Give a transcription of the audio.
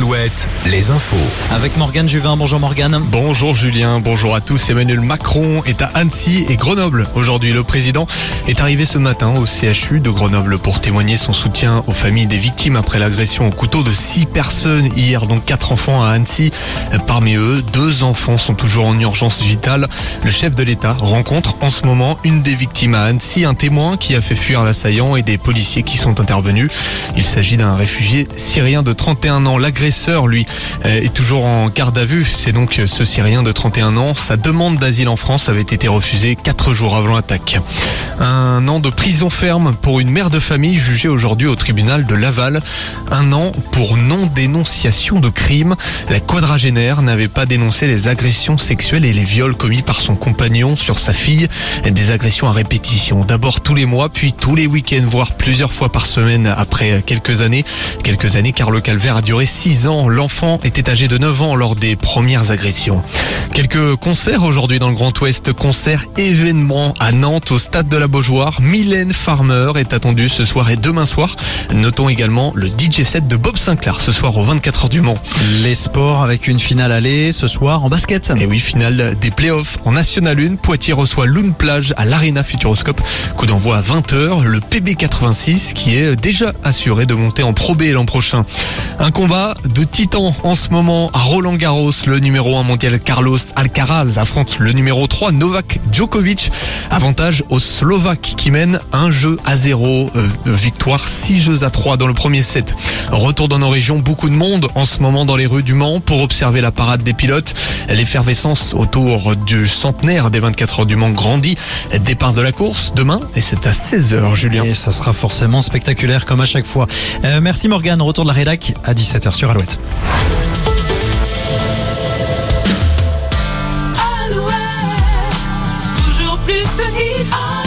Alouette, les infos. Avec Morgane Juvin. Bonjour Morgane. Bonjour Julien, bonjour à tous. Emmanuel Macron est à Annecy et Grenoble. Aujourd'hui, le président est arrivé ce matin au CHU de Grenoble pour témoigner son soutien aux familles des victimes après l'agression au couteau de six personnes hier, donc quatre enfants à Annecy. Parmi eux, deux enfants sont toujours en urgence vitale. Le chef de l'État rencontre en ce moment une des victimes à Annecy, un témoin qui a fait fuir l'assaillant et des policiers qui sont intervenus. Il s'agit d'un réfugié syrien de 31 ans. Lui, euh, est toujours en garde à vue. C'est donc ce Syrien de 31 ans. Sa demande d'asile en France avait été refusée quatre jours avant l'attaque. Un an de prison ferme pour une mère de famille jugée aujourd'hui au tribunal de Laval. Un an pour non-dénonciation de crime. La quadragénaire n'avait pas dénoncé les agressions sexuelles et les viols commis par son compagnon sur sa fille. Des agressions à répétition. D'abord tous les mois, puis tous les week-ends, voire plusieurs fois par semaine après quelques années. Quelques années car le calvaire a duré six ans. L'enfant était âgé de 9 ans lors des premières agressions. Quelques concerts aujourd'hui dans le Grand Ouest. Concert événement à Nantes au stade de la Beaujoire. Mylène Farmer est attendue ce soir et demain soir. Notons également le DJ set de Bob Sinclair ce soir aux 24 heures du Mans. Les sports avec une finale aller ce soir en basket. Et oui, finale des playoffs en National 1. Poitiers reçoit Lune Plage à l'Arena Futuroscope. Coup d'envoi à 20h. Le PB86 qui est déjà assuré de monter en Pro B l'an prochain. Un combat de titans en ce moment à Roland Garros. Le numéro 1 mondial Carlos Alcaraz affronte le numéro 3 Novak Djokovic. Avantage aux Slovaques qui mènent un jeu à zéro. Euh, victoire 6 jeux à 3 dans le premier set. Retour dans nos régions, beaucoup de monde en ce moment dans les rues du Mans pour observer la parade des pilotes. L'effervescence autour du centenaire des 24 heures du Mans grandit. Départ de la course demain et c'est à 16h Julien. Et ça sera forcément spectaculaire comme à chaque fois. Euh, merci Morgane. Retour de la rédac à 17h sur Alouette. Alouette, toujours plus de hits.